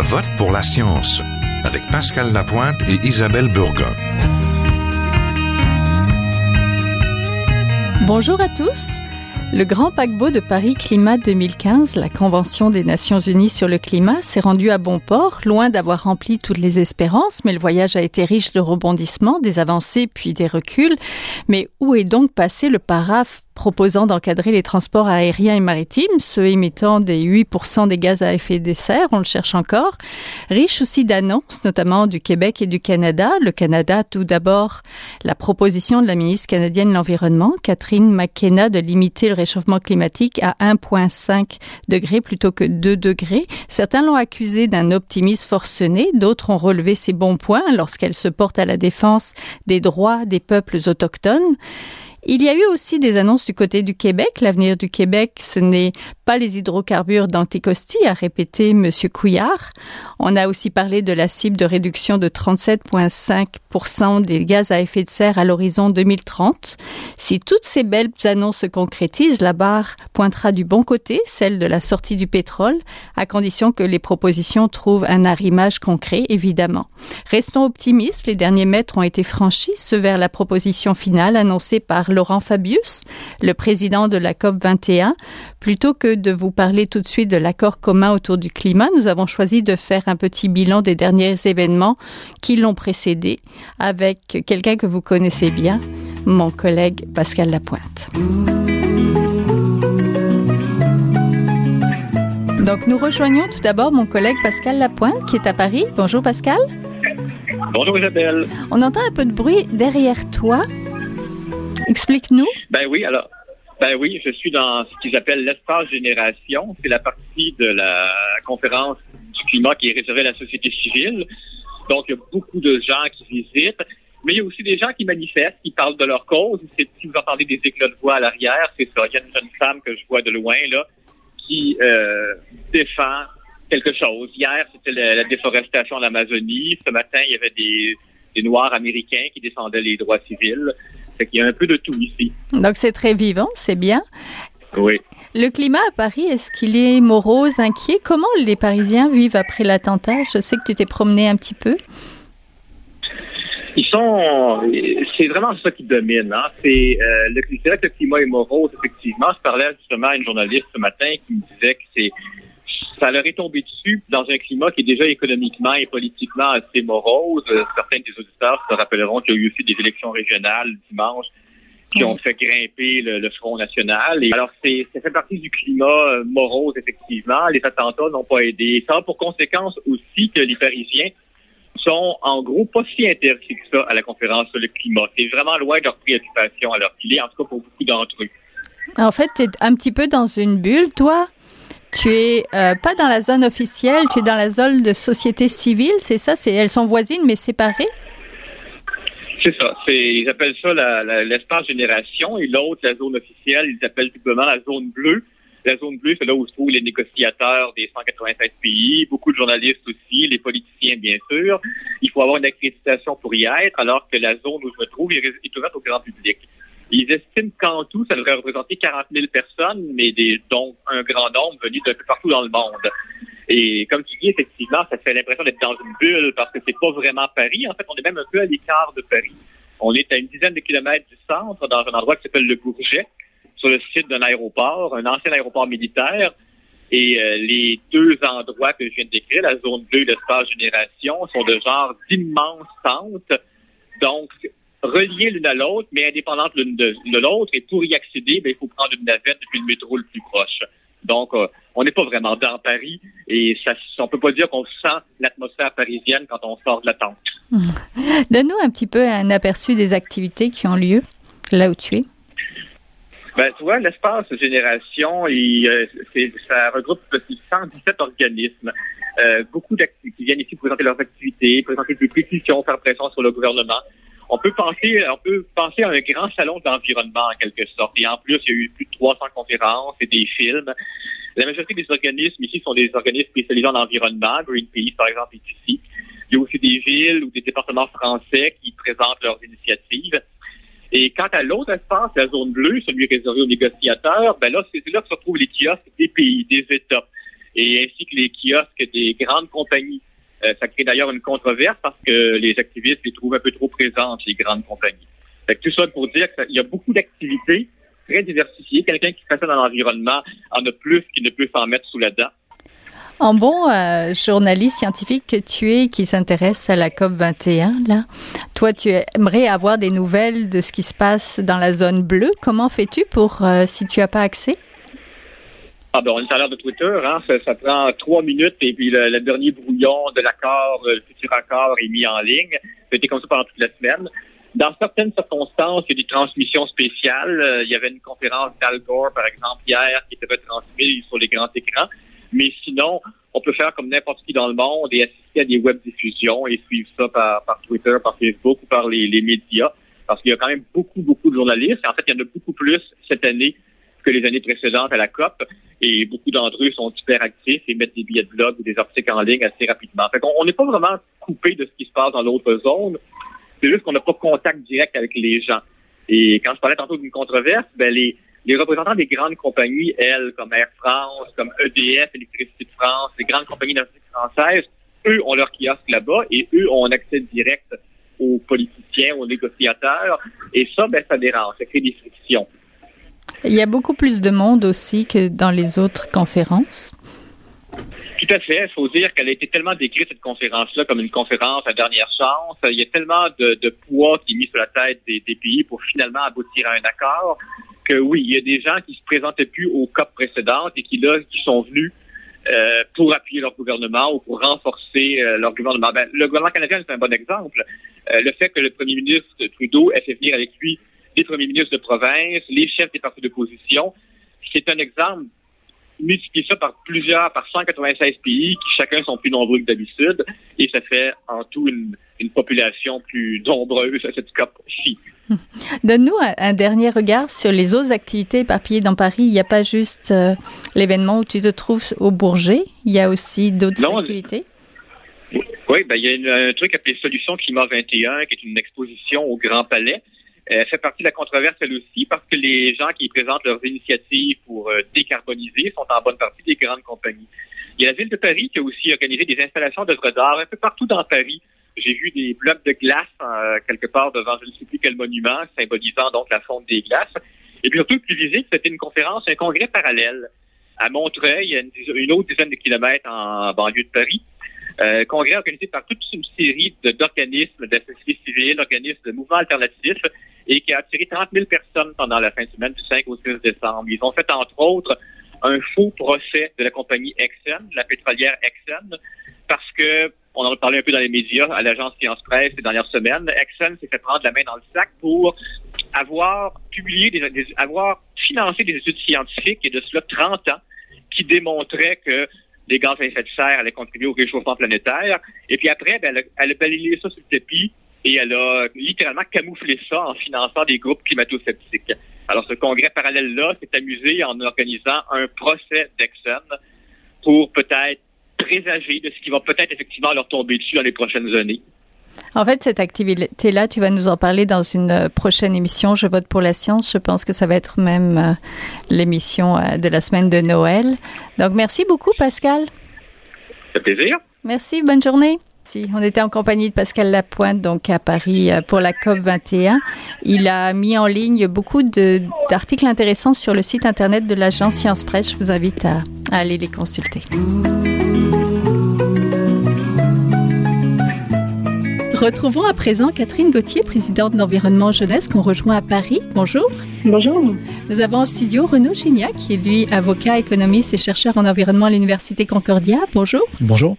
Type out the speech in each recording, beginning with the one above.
Vote pour la science avec Pascal Lapointe et Isabelle Burgon. Bonjour à tous. Le grand paquebot de Paris Climat 2015, la Convention des Nations Unies sur le climat, s'est rendu à bon port, loin d'avoir rempli toutes les espérances, mais le voyage a été riche de rebondissements, des avancées puis des reculs. Mais où est donc passé le paraphe proposant d'encadrer les transports aériens et maritimes, ceux émettant des 8% des gaz à effet de serre, on le cherche encore. Riche aussi d'annonces, notamment du Québec et du Canada. Le Canada, tout d'abord, la proposition de la ministre canadienne de l'Environnement, Catherine McKenna, de limiter le réchauffement climatique à 1,5 degrés plutôt que 2 degrés. Certains l'ont accusé d'un optimisme forcené, d'autres ont relevé ses bons points lorsqu'elle se porte à la défense des droits des peuples autochtones. Il y a eu aussi des annonces du côté du Québec. L'avenir du Québec, ce n'est pas les hydrocarbures d'Anticosti, a répété M. Couillard. On a aussi parlé de la cible de réduction de 37,5 des gaz à effet de serre à l'horizon 2030. Si toutes ces belles annonces se concrétisent, la barre pointera du bon côté, celle de la sortie du pétrole, à condition que les propositions trouvent un arrimage concret, évidemment. Restons optimistes, les derniers mètres ont été franchis, ceux vers la proposition finale annoncée par Laurent Fabius, le président de la COP 21. Plutôt que de vous parler tout de suite de l'accord commun autour du climat, nous avons choisi de faire un petit bilan des derniers événements qui l'ont précédé avec quelqu'un que vous connaissez bien, mon collègue Pascal Lapointe. Donc nous rejoignons tout d'abord mon collègue Pascal Lapointe qui est à Paris. Bonjour Pascal. Bonjour Isabelle. On entend un peu de bruit derrière toi. Explique-nous. Ben oui, alors, ben oui, je suis dans ce qu'ils appellent l'espace génération. C'est la partie de la conférence du climat qui est réservée à la société civile. Donc, il y a beaucoup de gens qui visitent. Mais il y a aussi des gens qui manifestent, qui parlent de leur cause. Si vous entendez des éclats de voix à l'arrière, c'est ça. Il y a une jeune femme que je vois de loin, là, qui euh, défend quelque chose. Hier, c'était la, déforestation en Amazonie. Ce matin, il y avait des, des Noirs américains qui défendaient les droits civils. Il y a un peu de tout ici. Donc c'est très vivant, c'est bien. Oui. Le climat à Paris, est-ce qu'il est morose, inquiet? Comment les Parisiens vivent après l'attentat? Je sais que tu t'es promené un petit peu. Ils sont, c'est vraiment ça qui domine. Hein. C'est euh, le, vrai que le climat est morose, effectivement. Je parlais justement à une journaliste ce matin qui me disait que c'est ça leur est tombé dessus dans un climat qui est déjà économiquement et politiquement assez morose. Euh, certains des auditeurs se rappelleront qu'il y a eu aussi des élections régionales dimanche qui ont fait grimper le, Front National. Et alors, c'est, ça fait partie du climat euh, morose, effectivement. Les attentats n'ont pas aidé. Ça a pour conséquence aussi que les Parisiens sont, en gros, pas si intéressés que ça à la conférence sur le climat. C'est vraiment loin de leur préoccupation à leur filet, en tout cas pour beaucoup d'entre eux. En fait, tu es un petit peu dans une bulle, toi? Tu es euh, pas dans la zone officielle, tu es dans la zone de société civile, c'est ça? C'est elles sont voisines mais séparées? C'est ça. Ils appellent ça l'espace génération et l'autre, la zone officielle, ils appellent simplement la zone bleue. La zone bleue, c'est là où se trouvent les négociateurs des 196 pays, beaucoup de journalistes aussi, les politiciens bien sûr. Il faut avoir une accréditation pour y être, alors que la zone où je me trouve est ouverte au grand public. Ils estiment qu'en tout, ça devrait représenter 40 000 personnes, mais des, dont un grand nombre venus de partout dans le monde. Et comme tu dis, effectivement, ça fait l'impression d'être dans une bulle parce que c'est pas vraiment Paris. En fait, on est même un peu à l'écart de Paris. On est à une dizaine de kilomètres du centre, dans un endroit qui s'appelle le Bourget, sur le site d'un aéroport, un ancien aéroport militaire. Et euh, les deux endroits que je viens de décrire, la zone bleue et l'espace génération, sont de genre d'immenses centres. Donc, reliées l'une à l'autre, mais indépendantes l'une de, l'autre. Et pour y accéder, ben, il faut prendre une navette depuis le métro le plus proche. Donc, euh, on n'est pas vraiment dans Paris et ça, on peut pas dire qu'on sent l'atmosphère parisienne quand on sort de la tente. Donne-nous un petit peu un aperçu des activités qui ont lieu là où tu es. Ben, tu vois, l'espace génération, il, euh, ça regroupe 117 organismes. Euh, beaucoup d'activités qui viennent ici présenter leurs activités, présenter des pétitions, faire pression sur le gouvernement on peut penser, on peut penser à un grand salon d'environnement en quelque sorte. Et en plus, il y a eu plus de 300 conférences et des films. La majorité des organismes ici sont des organismes spécialisés en environnement. Greenpeace, par exemple, est ici. Il y a aussi des villes ou des départements français qui présentent leurs initiatives. Et quant à l'autre espace, la zone bleue, celui réservé aux négociateurs, ben là, c'est là que se retrouvent les kiosques des pays, des États. et ainsi que les kiosques des grandes compagnies. Euh, ça crée d'ailleurs une controverse parce que les activistes les trouvent un peu trop présentes, les grandes compagnies. Fait tout ça pour dire qu'il y a beaucoup d'activités très diversifiées. Quelqu'un qui fait ça dans l'environnement en a plus qu'il ne peut s'en mettre sous la dent. En bon euh, journaliste scientifique que tu es qui s'intéresse à la COP 21, là, toi, tu aimerais avoir des nouvelles de ce qui se passe dans la zone bleue. Comment fais-tu pour, euh, si tu n'as pas accès? Ah ben, on est à l'heure de Twitter, hein, ça, prend trois minutes et puis le, dernier brouillon de l'accord, le futur accord est mis en ligne. C'était comme ça pendant toute la semaine. Dans certaines circonstances, il y a des transmissions spéciales. Euh, il y avait une conférence d'Al Gore, par exemple, hier, qui était retransmise sur les grands écrans. Mais sinon, on peut faire comme n'importe qui dans le monde et assister à des web diffusions et suivre ça par, par Twitter, par Facebook ou par les, les médias. Parce qu'il y a quand même beaucoup, beaucoup de journalistes. En fait, il y en a beaucoup plus cette année que les années précédentes à la COP. Et beaucoup d'entre eux sont super actifs et mettent des billets de blog ou des articles en ligne assez rapidement. Fait qu'on n'est pas vraiment coupé de ce qui se passe dans l'autre zone. C'est juste qu'on n'a pas contact direct avec les gens. Et quand je parlais tantôt d'une controverse, ben les, les représentants des grandes compagnies, elles, comme Air France, comme EDF, Électricité de France, les grandes compagnies énergétiques françaises, eux ont leur kiosque là-bas et eux ont un accès direct aux politiciens, aux négociateurs. Et ça, ben, ça dérange, ça crée des frictions. Il y a beaucoup plus de monde aussi que dans les autres conférences. Tout à fait. Il faut dire qu'elle a été tellement décrite, cette conférence-là, comme une conférence à dernière chance. Il y a tellement de, poids qui est mis sur la tête des, pays pour finalement aboutir à un accord que oui, il y a des gens qui se présentaient plus aux COP précédentes et qui, là, qui sont venus euh, pour appuyer leur gouvernement ou pour renforcer euh, leur gouvernement. Ben, le gouvernement canadien, c'est un bon exemple. Euh, le fait que le premier ministre Trudeau ait fait venir avec lui les premiers ministres de province, les chefs des partis d'opposition, c'est un exemple multiplie ça par plusieurs, par 196 pays qui chacun sont plus nombreux que d'habitude et ça fait en tout une, population plus nombreuse à cette COP-ci. Donne-nous un, dernier regard sur les autres activités éparpillées dans Paris. Il n'y a pas juste euh, l'événement où tu te trouves au Bourget, il y a aussi d'autres activités. Oui, ben, il y a un truc appelé Solutions Climat 21, qui est une exposition au Grand Palais. Elle fait partie de la controverse, elle aussi, parce que les gens qui présentent leurs initiatives pour euh, décarboniser sont en bonne partie des grandes compagnies. Il y a la ville de Paris qui a aussi organisé des installations d'œuvres d'art un peu partout dans Paris. J'ai vu des blocs de glace euh, quelque part devant je ne sais plus quel monument, symbolisant donc la fonte des glaces. Et puis surtout, plus visible, c'était une conférence, un congrès parallèle à Montreuil, a une, autre dizaine de kilomètres en banlieue de Paris. Euh, congrès organisé par toute une série d'organismes de, société civile, d'organismes de mouvements alternatifs, et qui a attiré 30 000 personnes pendant la fin de semaine du 5 au 6 décembre. Ils ont fait, entre autres, un faux procès de la compagnie Exxon, la pétrolière Exxon, parce que, on en a parlé un peu dans les médias, à l'agence Science Presse ces dernières semaines, Exxon s'est fait prendre la main dans le sac pour avoir publié, des, avoir financé des études scientifiques et de cela 30 ans qui démontraient que les gaz à effet de serre contribuer au réchauffement planétaire. Et puis après, ben, elle, a, elle a balayé ça sur le tapis et elle a littéralement camouflé ça en finançant des groupes climato-sceptiques. Alors, ce congrès parallèle-là s'est amusé en organisant un procès d'Exxon pour peut-être présager de ce qui va peut-être effectivement leur tomber dessus dans les prochaines années. En fait, cette activité-là, tu vas nous en parler dans une euh, prochaine émission. Je vote pour la science. Je pense que ça va être même euh, l'émission euh, de la semaine de Noël. Donc, merci beaucoup, Pascal. Fait plaisir. Merci. Bonne journée. On était en compagnie de Pascal Lapointe, donc à Paris pour la COP 21. Il a mis en ligne beaucoup d'articles intéressants sur le site internet de l'agence Science Presse. Je vous invite à aller les consulter. Retrouvons à présent Catherine Gauthier, présidente d'Environnement Jeunesse, qu'on rejoint à Paris. Bonjour. Bonjour. Nous avons en studio Renaud Gignac, qui est lui avocat, économiste et chercheur en environnement à l'Université Concordia. Bonjour. Bonjour.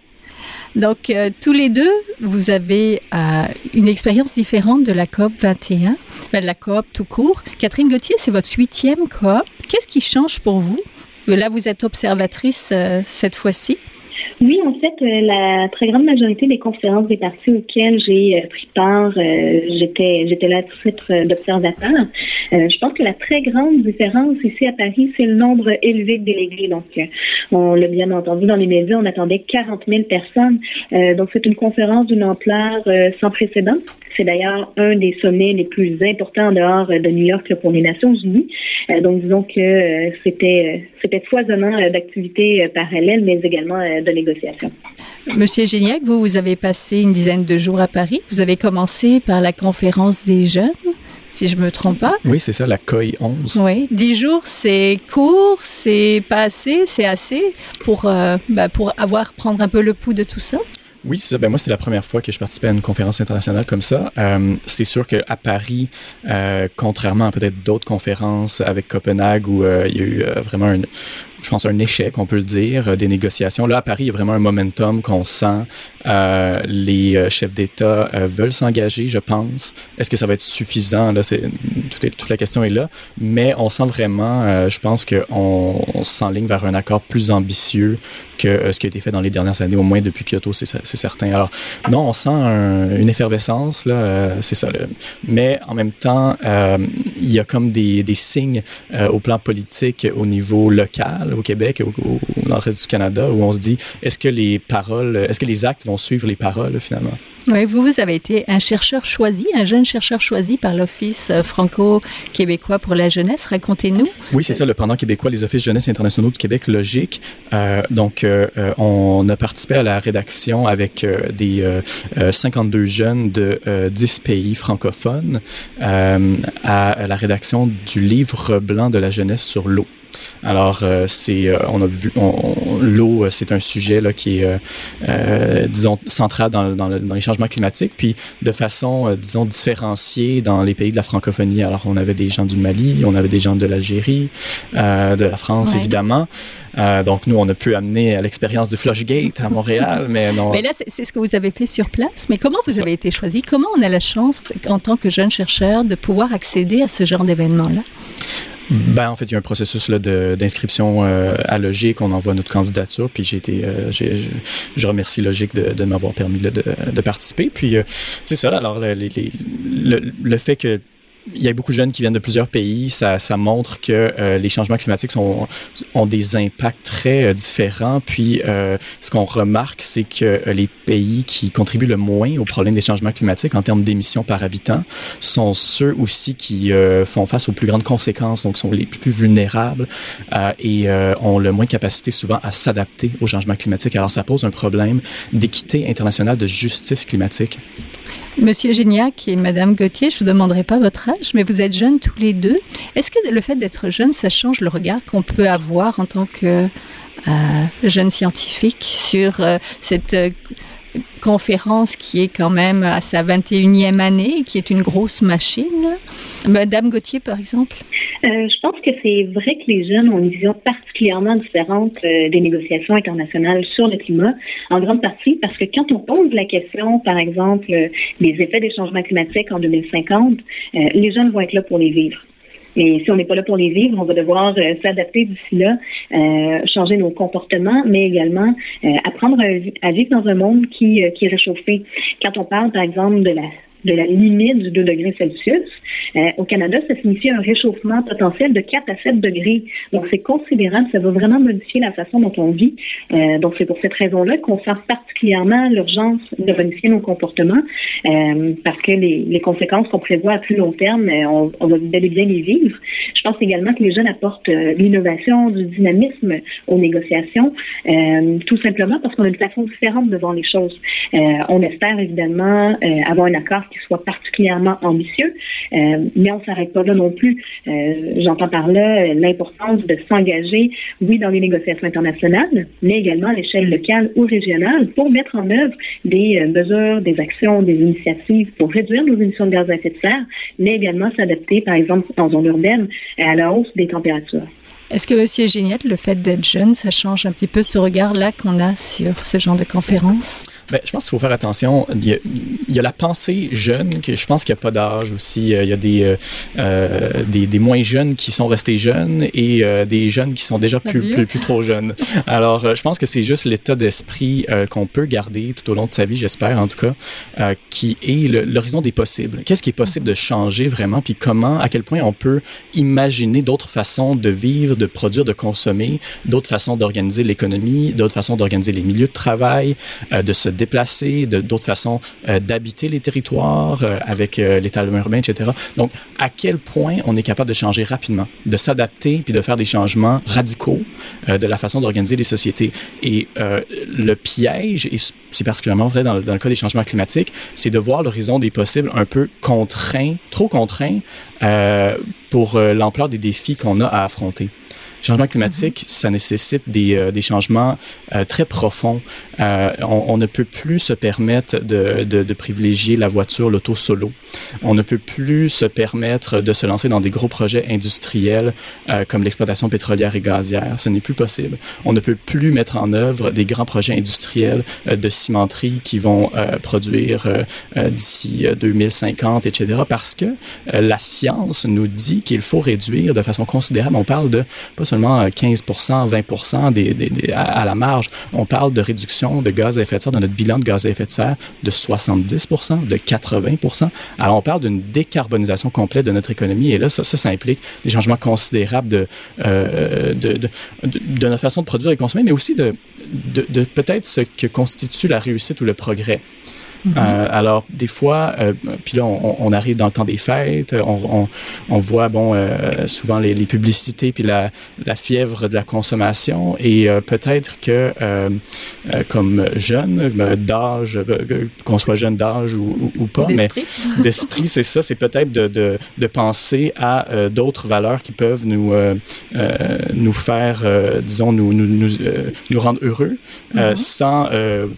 Donc, euh, tous les deux, vous avez euh, une expérience différente de la COP 21, ben, de la COP tout court. Catherine Gauthier, c'est votre huitième COP. Qu'est-ce qui change pour vous? Là, vous êtes observatrice euh, cette fois-ci. Oui, en fait, euh, la très grande majorité des conférences des partis auxquelles j'ai euh, pris part, euh, j'étais j'étais là à titre d'observateur. je pense que la très grande différence ici à Paris, c'est le nombre élevé de délégués. Donc, on l'a bien entendu dans les médias, on attendait 40 000 personnes. donc, c'est une conférence d'une ampleur sans précédent. C'est d'ailleurs un des sommets les plus importants en dehors de New York pour les Nations Unies. donc, disons que c'était c'était foisonnant d'activités parallèles, mais également de négociations. Monsieur Géniac, vous, vous avez passé une dizaine de jours à Paris. Vous avez commencé par la conférence des jeunes si je me trompe pas. Oui, c'est ça, la COI 11. Oui, dix jours, c'est court, c'est pas assez, c'est assez pour, euh, bah, pour avoir, prendre un peu le pouls de tout ça? Oui, c'est ça. Ben moi, c'est la première fois que je participais à une conférence internationale comme ça. Euh, c'est sûr qu'à Paris, euh, contrairement à peut-être d'autres conférences avec Copenhague où euh, il y a eu euh, vraiment un, je pense, un échec, on peut le dire, euh, des négociations. Là, à Paris, il y a vraiment un momentum qu'on sent. Euh, les euh, chefs d'État veulent s'engager, je pense. Est-ce que ça va être suffisant? Là, c'est, toute, la question est là. Mais on sent vraiment, je pense qu'on on s'enligne vers un accord plus ambitieux que ce qui a été fait dans les dernières années, au moins depuis Kyoto, c'est, certain. Alors, non, on sent une effervescence, là, c'est ça. Mais en même temps, il y a comme des signes au plan politique au niveau local au Québec, ou dans le reste du Canada, où on se dit, est-ce que les paroles, est-ce que les actes vont suivre les paroles finalement? Oui, vous, vous avez été un chercheur choisi, un jeune chercheur choisi par l'Office euh, franco-québécois pour la jeunesse. Racontez-nous. Oui, c'est ça, le pendant québécois, les Offices jeunesse internationaux du Québec, logique. Euh, donc, euh, on a participé à la rédaction avec des 52 jeunes de 10 pays francophones à la rédaction du livre blanc de la jeunesse sur l'eau. Alors, euh, c'est, euh, on a vu, l'eau, euh, c'est un sujet là qui est, euh, disons, central dans, dans, dans, les changements climatiques, puis de façon, disons, différenciée dans les pays de la francophonie. Alors, on avait des gens du Mali, on avait des gens de l'Algérie, de la France, évidemment. donc, nous, on a pu amener l'expérience du Flushgate à Montréal, mais non. Mais là, c'est ce que vous avez fait sur place. Mais comment vous avez été choisi? Comment on a la chance, en tant que jeune chercheur, de pouvoir accéder à ce genre d'événement-là? Ben, en fait, il y a un processus d'inscription euh, à Logique. On envoie notre candidature, puis j'ai été, euh, je remercie Logique de, de m'avoir permis de, de, participer. Puis euh, c'est ça. Alors, le, le, le fait que il y a beaucoup de jeunes qui viennent de plusieurs pays. Ça, ça montre que euh, les changements climatiques sont, ont des impacts très euh, différents. Puis, euh, ce qu'on remarque, c'est que les pays qui contribuent le moins au problème des changements climatiques en termes d'émissions par habitant sont ceux aussi qui font face aux plus grandes conséquences, donc sont les plus vulnérables et ont le moins de capacité souvent à s'adapter aux changements climatiques. Alors, ça pose un problème d'équité internationale de justice climatique. Monsieur Gignac et Madame Gauthier, je vous demanderai pas votre âge, mais vous êtes jeunes tous les deux. Est-ce que le fait d'être jeune, ça change le regard qu'on peut avoir en tant que euh, jeune scientifique sur euh, cette euh, conférence qui est quand même à sa 21e année, qui est une grosse machine. Madame Gauthier, par exemple? Euh, je pense que c'est vrai que les jeunes ont une vision particulièrement différente euh, des négociations internationales sur le climat, en grande partie parce que quand on pose la question, par exemple, des effets des changements climatiques en 2050, euh, les jeunes vont être là pour les vivre. Et si on n'est pas là pour les vivre, on va devoir s'adapter d'ici là, changer nos comportements, mais également apprendre à, vivre dans un monde qui, qui est réchauffé. Quand on parle, par exemple, de la de la limite du 2 degrés Celsius. Euh, au Canada, ça signifie un réchauffement potentiel de 4 à 7 degrés. Donc, c'est considérable. Ça va vraiment modifier la façon dont on vit. Euh, donc, c'est pour cette raison-là qu'on sent particulièrement l'urgence de modifier nos comportements euh, parce que les, les conséquences qu'on prévoit à plus long terme, euh, on, on va bel bien les vivre. Je pense également que les jeunes apportent euh, l'innovation, du dynamisme aux négociations, euh, tout simplement parce qu'on a une façon différente de voir les choses. on espère évidemment avoir un accord qui soit particulièrement ambitieux, euh, mais on ne s'arrête pas là non plus. Euh, j'entends par là euh, l'importance de s'engager, oui, dans les négociations internationales, mais également à l'échelle locale ou régionale pour mettre en œuvre des mesures, des actions, des initiatives pour réduire nos émissions de gaz à effet de serre, mais également s'adapter, par exemple, en zone urbaine, à la hausse des températures. Est-ce que, Monsieur Génial, le fait d'être jeune, ça change un petit peu ce regard-là qu'on a sur ce genre de conférence? Ben, je pense qu'il faut faire attention. Il y, a, il y, a, la pensée jeune, que je pense qu'il n'y a pas d'âge aussi. Il y a des, euh, euh, des, des, moins jeunes qui sont restés jeunes et euh, des jeunes qui sont déjà plus, plus, plus, trop jeunes. Alors, euh, je pense que c'est juste l'état d'esprit euh, qu'on peut garder tout au long de sa vie, j'espère en tout cas, euh, qui est l'horizon des possibles. Qu'est-ce qui est possible de changer vraiment, puis comment, à quel point on peut imaginer d'autres façons de vivre, de produire, de consommer, d'autres façons d'organiser l'économie, d'autres façons d'organiser les milieux de travail, de se déplacer, d'autres façons euh, d'habiter les territoires euh, avec euh, l'étalement urbain, etc. Donc, à quel point on est capable de changer rapidement, de s'adapter puis de faire des changements radicaux de la façon d'organiser les sociétés. Et le piège, et c'est particulièrement vrai dans, le cas des changements climatiques, c'est de voir l'horizon des possibles un peu contraint, trop contraint pour l'ampleur des défis qu'on a à affronter changement climatique, -hmm. ça nécessite des, euh, des changements euh, très profonds. Euh, on, on, ne peut plus se permettre de, de, de privilégier la voiture, l'auto solo. On ne peut plus se permettre de se lancer dans des gros projets industriels euh, comme l'exploitation pétrolière et gazière. Ce n'est plus possible. On ne peut plus mettre en œuvre des grands projets industriels euh, de cimenterie qui vont euh, produire d'ici 2050, etc. Parce que la science nous dit qu'il faut réduire de façon considérable. On parle de pas seulement 15% 20 des, des, des, à, la marge. On parle de réduction de gaz à effet de serre, de notre bilan de gaz à effet de serre de 70 de 80 Alors, on parle d'une décarbonisation complète de notre économie et là, ça, implique des changements considérables de, euh, de, de, de, notre façon de produire et consommer, mais aussi de, de peut-être ce que constitue la réussite ou le progrès. Mm -hmm. euh, alors, des fois, euh, puis là, on, on, arrive dans le temps des fêtes, on, on, on voit, bon, euh, souvent les, les, publicités, puis la, la fièvre de la consommation, et euh, peut-être que, euh, comme jeune, d'âge, qu'on soit jeune d'âge ou, ou, ou, pas, mais d'esprit, c'est ça, c'est peut-être de, de, de, penser à d'autres valeurs qui peuvent nous, nous faire, disons, nous, nous, nous, nous rendre heureux, mm -hmm. sans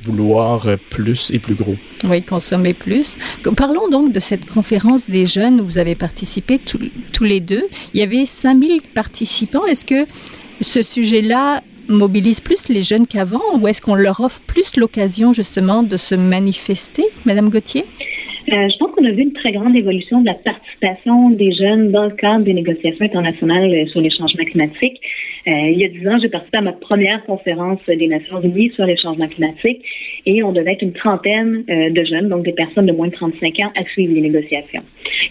vouloir plus et plus gros. Oui, consommer plus. Parlons donc de cette conférence des jeunes où vous avez participé tous, les deux. Il y avait 5000 participants. Est-ce que ce sujet-là mobilise plus les jeunes qu'avant ou est-ce qu'on leur offre plus l'occasion justement de se manifester, Madame Gauthier? Euh, je pense qu'on a vu une très grande évolution de la participation des jeunes dans le cadre des négociations internationales sur les changements climatiques. Euh, il y a dix ans, j'ai participé à ma première conférence des Nations Unies sur les changements climatiques et on devait être une trentaine euh, de jeunes, donc des personnes de moins de 35 ans, à suivre les négociations.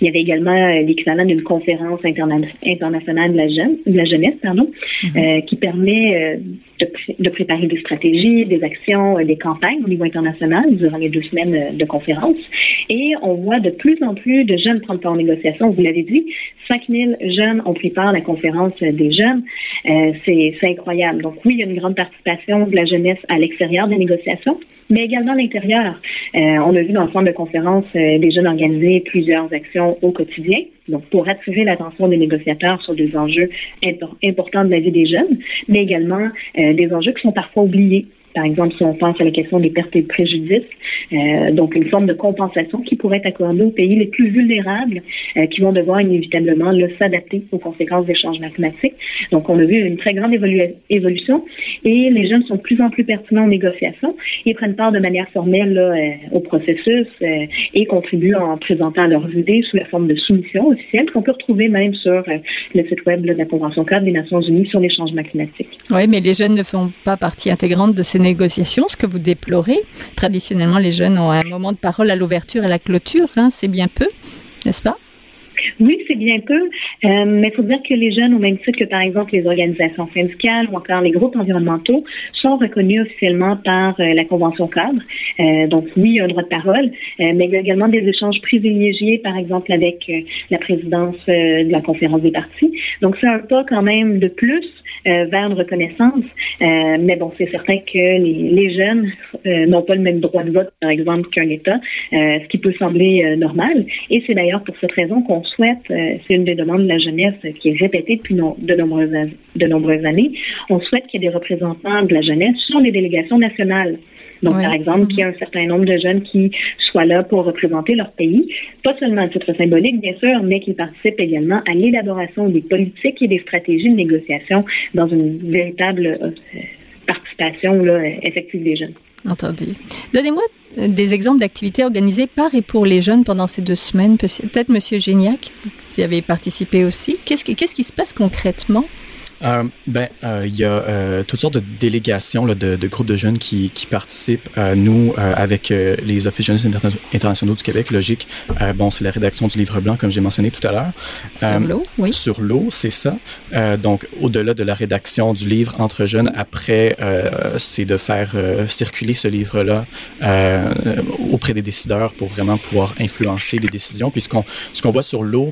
Il y avait également euh, l'équivalent d'une conférence interna internationale de la, jeune, de la jeunesse pardon, mm -hmm. qui permet de, pr de, préparer des stratégies, des actions, des campagnes au niveau international durant les deux semaines de conférence. Et on voit de plus en plus de jeunes prendre part en négociation. Vous l'avez dit, 5000 jeunes ont pris part à la conférence des jeunes. Euh, c'est incroyable. Donc oui, il y a une grande participation de la jeunesse à l'extérieur des négociations, mais également à l'intérieur. Euh, on a vu dans le centre de conférence euh, des jeunes organiser plusieurs actions au quotidien. Donc, pour attirer l'attention des négociateurs sur des enjeux impor importants de la vie des jeunes, mais également euh, des enjeux qui sont parfois oubliés. Par exemple, si on pense à la question des pertes et préjudices, euh, donc une forme de compensation qui pourrait être accordée aux pays les plus vulnérables euh, qui vont devoir inévitablement s'adapter aux conséquences des changements climatiques. Donc, on a vu une très grande évolu évolution et les jeunes sont de plus en plus pertinents aux négociations et prennent part de manière formelle euh, au processus et contribuent en présentant leurs idées sous la forme de soumissions officielles qu'on peut retrouver même sur le site web de la Convention cadre des Nations Unies sur les changements climatiques. Oui, mais les jeunes ne font pas partie intégrante de ces négociations, ce que vous déplorez. Traditionnellement, les jeunes ont un moment de parole à l'ouverture et à la clôture, hein, c'est bien peu, n'est-ce pas? Oui, c'est bien peu, euh, mais il faut dire que les jeunes, au même titre que par exemple les organisations syndicales ou encore les groupes environnementaux, sont reconnus officiellement par euh, la Convention cadre. Euh, donc oui, un droit de parole, mais il y a également des échanges privilégiés, par exemple avec la présidence de la conférence des partis. Donc c'est un pas quand même de plus euh, vers une reconnaissance. Euh, mais bon, c'est certain que les, les jeunes euh, n'ont pas le même droit de vote, par exemple, qu'un État, euh, ce qui peut sembler euh, normal. Et c'est d'ailleurs pour cette raison qu'on souhaite, euh, c'est une des demandes de la jeunesse qui est répétée depuis de, nombreuses, de nombreuses années, on souhaite qu'il y ait des représentants de la jeunesse sur les délégations nationales Donc, par exemple, qu'il y ait un certain nombre de jeunes qui soient là pour représenter leur pays, pas seulement à titre symbolique, bien sûr, mais qui participent également à l'élaboration des politiques et des stratégies de négociation dans une véritable euh, participation là, effective des jeunes. Entendu. Donnez-moi euh, des exemples d'activités organisées par et pour les jeunes pendant ces deux semaines. Peut-être Monsieur vous y avez participé aussi. Qu'est-ce qui, qu'est-ce qui se passe concrètement euh, ben, euh, il y a euh, toutes sortes de délégations là, de, de, groupes de jeunes qui, qui participent. nous, avec les Offices jeunesses internationaux du Québec, logique. bon, c'est la rédaction du livre blanc, comme j'ai mentionné tout à l'heure. Sur l'eau, oui. Sur l'eau, c'est ça. donc, au-delà de la rédaction du livre entre jeunes, après, c'est de faire circuler ce livre-là auprès des décideurs pour vraiment pouvoir influencer les décisions. Puisqu'on, ce qu'on voit sur l'eau,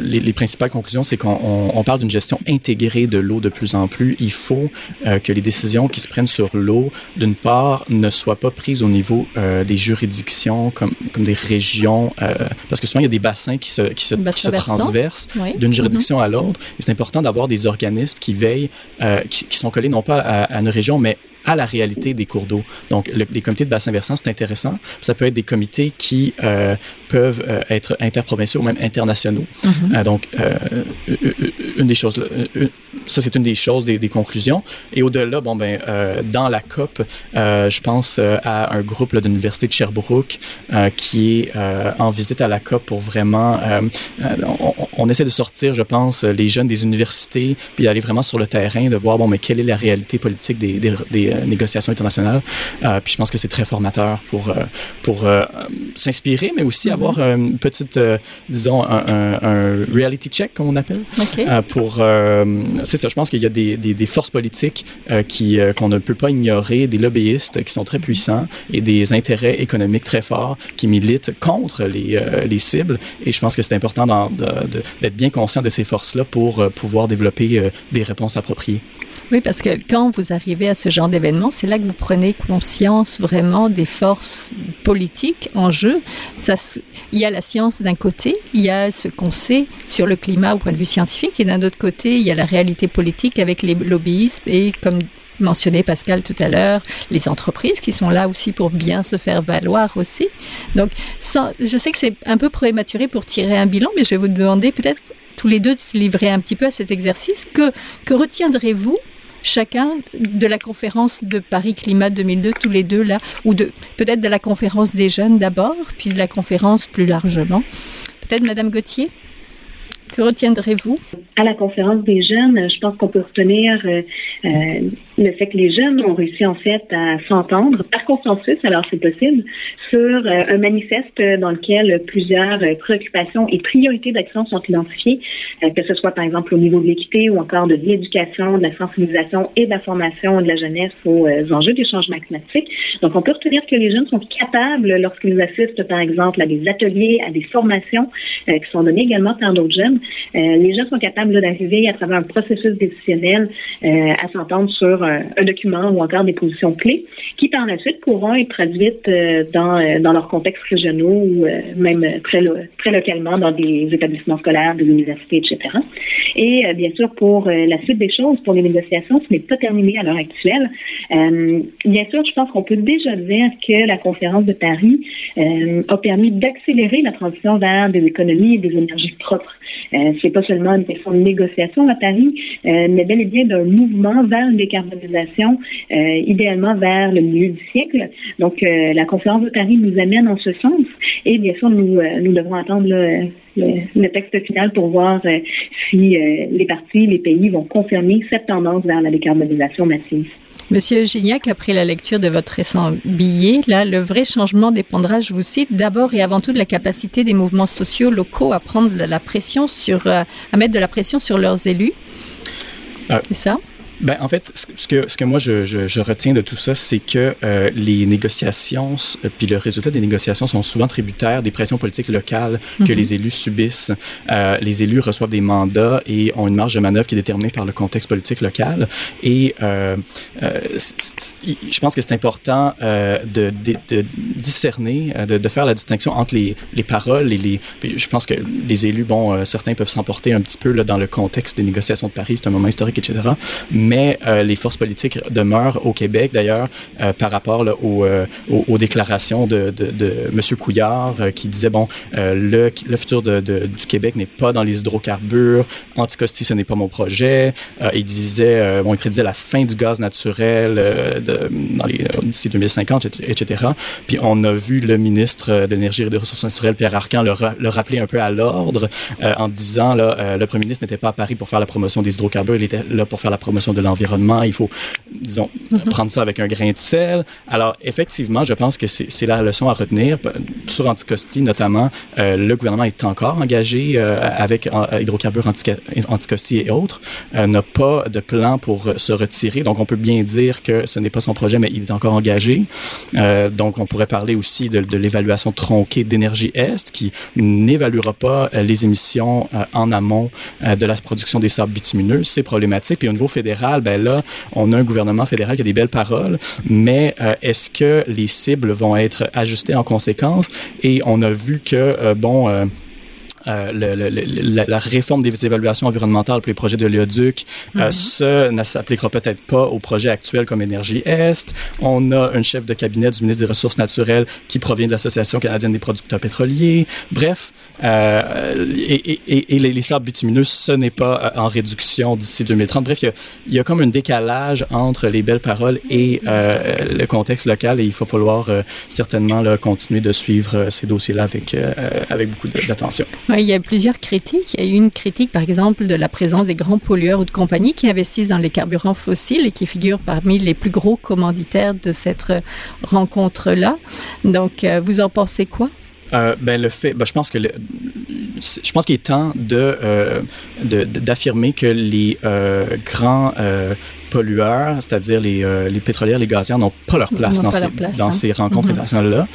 les, les, principales conclusions, c'est qu'on on parle d'une gestion intégrée de l'eau de plus en plus, il faut euh, que les décisions qui se prennent sur l'eau, d'une part, ne soient pas prises au niveau euh, des juridictions comme, comme des régions, euh, parce que souvent il y a des bassins qui se, qui se, qui se transversent d'une juridiction mm-hmm. à l'autre. Et c'est important d'avoir des organismes qui veillent, qui, qui, sont collés non pas à, à une région, mais à la réalité des cours d'eau. Donc, les comités de bassin versant, c'est intéressant. Ça peut être des comités qui euh, peuvent euh, être interprovinciaux ou même internationaux. Mm -hmm. euh, donc, une des choses, ça c'est une des choses, des, des conclusions. Et au-delà, bon ben, dans la COP, je pense à un groupe de l'université de Sherbrooke qui est en visite à la COP pour vraiment, on, on, essaie de sortir, je pense, les jeunes des universités, puis d'aller vraiment sur le terrain, de voir bon mais quelle est la réalité politique des, des, des négociations internationales. Euh, puis je pense que c'est très formateur pour euh, pour s'inspirer, mais aussi avoir une petite, disons, un, un, un, reality check, comme on appelle. Okay. pour, c'est ça. Je pense qu'il y a des, des, des forces politiques qui qu'on ne peut pas ignorer, des lobbyistes qui sont très puissants et des intérêts économiques très forts qui militent contre les les cibles. Et je pense que c'est important d'être bien conscient de ces forces-là pour pouvoir développer des réponses appropriées. Oui, parce que quand vous arrivez à ce genre d'événement, c'est là que vous prenez conscience vraiment des forces politiques en jeu. Il y a la science d'un côté, il y a ce qu'on sait sur le climat au point de vue scientifique, et d'un autre côté, il y a la réalité politique avec les lobbyistes et, comme mentionné Pascal tout à l'heure, les entreprises qui sont là aussi pour bien se faire valoir aussi. Donc, je sais que c'est un peu prématuré pour tirer un bilan, mais je vais vous demander peut-être tous les deux de se livrer un petit peu à cet exercice. Que, que retiendrez-vous chacun de la conférence de Paris Climat 2002, tous les deux là, ou de peut-être de la conférence des jeunes d'abord, puis de la conférence plus largement. Peut-être Madame Gauthier Que retiendrez-vous? À la conférence des jeunes, je pense qu'on peut retenir euh, le fait que les jeunes ont réussi en fait à s'entendre par consensus, alors c'est possible, sur euh, un manifeste dans lequel plusieurs euh, préoccupations et priorités d'action sont identifiées, euh, que ce soit par exemple au niveau de l'équité ou encore de l'éducation, de la sensibilisation et de la formation de la jeunesse aux euh, enjeux du changement climatique. Donc on peut retenir que les jeunes sont capables, lorsqu'ils assistent par exemple à des ateliers, à des formations euh, qui sont données également par d'autres jeunes, les jeunes sont capables d'arriver à travers un processus décisionnel s'entendre sur un, un, document ou encore des positions clés qui par la suite pourront être traduites dans euh, dans leurs contextes régionaux ou euh, même très, localement dans des établissements scolaires, des universités, etc. Et euh, bien sûr, pour la suite des choses, pour les négociations, ce n'est pas terminé à l'heure actuelle. bien sûr, je pense qu'on peut déjà dire que la conférence de Paris a permis d'accélérer la transition vers des économies et des énergies propres. Euh, c'est pas seulement une question de négociation à Paris, euh, mais bel et bien d'un mouvement vers une décarbonisation, euh, idéalement vers le milieu du siècle. Donc, euh, la conférence de Paris nous amène en ce sens. Et bien sûr, nous, euh, nous devrons attendre le, le, le, texte final pour voir si les partis, les pays vont confirmer cette tendance vers la décarbonisation massive. Monsieur Gignac, après la lecture de votre récent billet, là, le vrai changement dépendra, je vous cite, d'abord et avant tout de la capacité des mouvements sociaux locaux à prendre la pression sur, à mettre de la pression sur leurs élus. Euh, C'est ça? Ben, en fait, ce que, ce que moi je, je, je retiens de tout ça, c'est que euh, les négociations, euh, puis le résultat des négociations sont souvent tributaires des pressions politiques locales que mm -hmm. les élus subissent. Euh, les élus reçoivent des mandats et ont une marge de manœuvre qui est déterminée par le contexte politique local. Et euh, euh, je pense que c'est important euh, de, de, de discerner, de, de faire la distinction entre les, les paroles et les. Je pense que les élus, bon, euh, certains peuvent s'emporter un petit peu là, dans le contexte des négociations de Paris, c'est un moment historique, etc mais les forces politiques demeurent au Québec, d'ailleurs, par rapport là, aux, aux, déclarations de, de, de M. Couillard qui disait, bon, le, le futur de, de, du Québec n'est pas dans les hydrocarbures, Anticosti, ce n'est pas mon projet. il disait, bon, il prédisait la fin du gaz naturel d'ici 2050, etc. Puis on a vu le ministre de l'Énergie et des Ressources naturelles, Pierre Arcan, le, le rappeler un peu à l'ordre en disant, là, euh, le premier ministre n'était pas à Paris pour faire la promotion des hydrocarbures, il était là pour faire la promotion de l'environnement. Il faut, disons, mhm. prendre ça avec un grain de sel. Alors, effectivement, je pense que c'est la leçon à retenir. Sur Anticosti, notamment, euh, le gouvernement est encore engagé euh, avec hydrocarbures Anticosti et autres, n'a pas de plan pour se retirer. Donc, on peut bien dire que ce n'est pas son projet, mais il est encore engagé. donc, on pourrait parler aussi de, de l'évaluation tronquée d'énergie Est, qui n'évaluera pas les émissions en amont euh, de la production des sables bitumineux. C'est problématique. Puis au niveau fédéral, ben là, on a un gouvernement fédéral qui a des belles paroles, mais euh, est-ce que les cibles vont être ajustées en conséquence? Et on a vu que, euh, bon, euh, le, la, réforme des évaluations environnementales pour les projets de l'éoduc, euh, ce ne s'appliquera peut-être pas aux projets actuels comme Énergie Est. On a un chef de cabinet du ministre des Ressources naturelles qui provient de l'Association canadienne des producteurs pétroliers. Bref, euh, et, et, et, les, sables bitumineux, ce n'est pas en réduction d'ici 2030. Bref, il y, a, il y a comme un décalage entre les belles paroles et le contexte local et il va falloir certainement là, continuer de suivre ces dossiers-là avec, avec beaucoup d'attention il y a plusieurs critiques. Il y a eu une critique, par exemple, de la présence des grands pollueurs ou de compagnies qui investissent dans les carburants fossiles et qui figurent parmi les plus gros commanditaires de cette rencontre-là. Donc, euh, vous en pensez quoi? Euh, ben le fait, ben, je pense que je pense qu'il est temps de euh, d'affirmer que les euh, grands euh, pollueurs, c'est-à-dire les, euh, les pétrolières, les gazières, n'ont pas leur place dans, ces, place, dans hein. ces rencontres mm-hmm. internationales-là.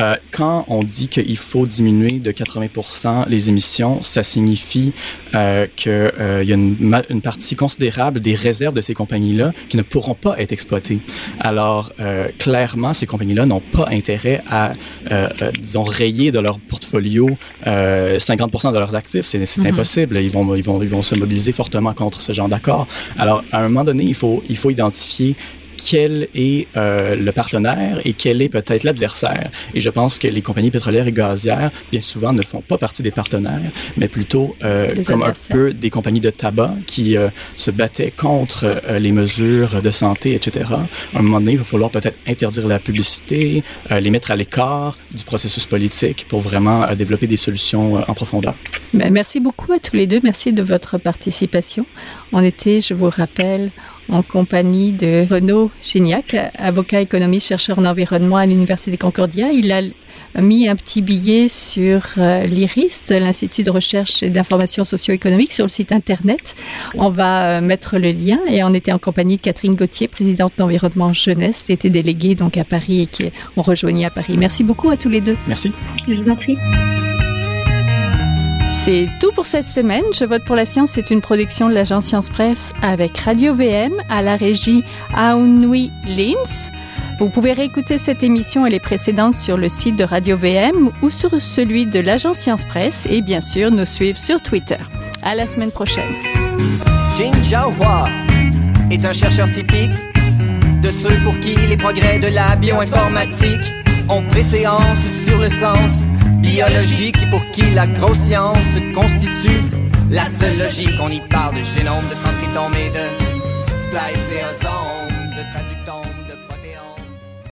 Euh, quand on dit qu'il faut diminuer de 80 les émissions, ça signifie euh, qu'il euh, y a une, une, partie considérable des réserves de ces compagnies-là qui ne pourront pas être exploitées. Alors, euh, clairement, ces compagnies-là n'ont pas intérêt à, euh, disons, rayer de leur portfolio 50 de leurs actifs. C'est mm-hmm. impossible. Ils vont, ils, vont, ils vont se mobiliser fortement contre ce genre d'accord. Alors, à un moment donné, il faut, il faut identifier quel est euh, le partenaire et quel est peut-être l'adversaire. Et je pense que les compagnies pétrolières et gazières, bien souvent, ne font pas partie des partenaires, mais plutôt euh, comme un peu des compagnies de tabac qui euh, se battaient contre les mesures de santé, etc. À un moment donné, il va falloir peut-être interdire la publicité, les mettre à l'écart du processus politique pour vraiment développer des solutions en profondeur. Ben, merci beaucoup à tous les deux. Merci de votre participation. On était, je vous rappelle, en compagnie de Renaud Gignac, avocat économiste, chercheur en environnement à l'Université Concordia. Il a mis un petit billet sur euh, l'IRIS, l'Institut de recherche et d'information socio-économique, sur le site Internet. On va euh, mettre le lien et on était en compagnie de Catherine Gauthier, présidente d'Environnement Jeunesse, qui était déléguée donc à Paris et qui ont rejoigné à Paris. Merci beaucoup à tous les deux. Merci. Je vous en prie. C'est tout pour cette semaine. Je vote pour la science. C'est une production de l'agence Science Presse avec Radio VM à la régie Aounui Lins. Vous pouvez réécouter cette émission et les précédentes sur le site de Radio VM ou sur celui de l'agence Science Presse et bien sûr nous suivre sur Twitter. À la semaine prochaine. Est un chercheur typique de ceux pour qui les progrès de la bioinformatique ont préséance sur le sens biologique pour qui la grosse science constitue la seule logique. On y parle de génome, de transcriptome et de spliceosome, de protéome.